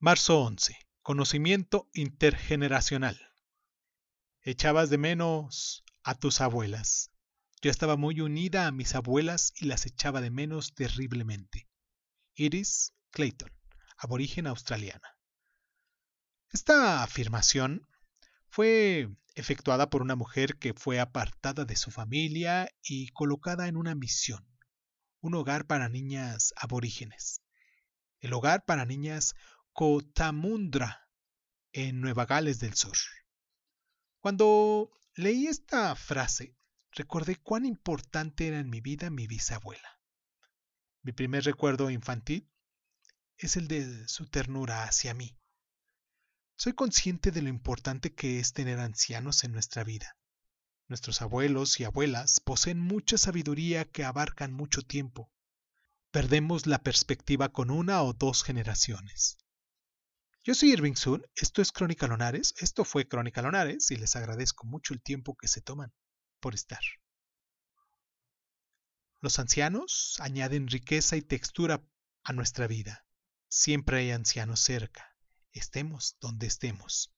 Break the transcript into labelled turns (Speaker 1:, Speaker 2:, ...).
Speaker 1: Marzo 11. Conocimiento intergeneracional. Echabas de menos a tus abuelas. Yo estaba muy unida a mis abuelas y las echaba de menos terriblemente. Iris Clayton, aborigen australiana. Esta afirmación fue efectuada por una mujer que fue apartada de su familia y colocada en una misión, un hogar para niñas aborígenes. El hogar para niñas Cotamundra, en Nueva Gales del Sur. Cuando leí esta frase, recordé cuán importante era en mi vida mi bisabuela. Mi primer recuerdo infantil es el de su ternura hacia mí. Soy consciente de lo importante que es tener ancianos en nuestra vida. Nuestros abuelos y abuelas poseen mucha sabiduría que abarcan mucho tiempo. Perdemos la perspectiva con una o dos generaciones. Yo soy Irving Sun, esto es Crónica Lonares, esto fue Crónica Lonares y les agradezco mucho el tiempo que se toman por estar. Los ancianos añaden riqueza y textura a nuestra vida. Siempre hay ancianos cerca, estemos donde estemos.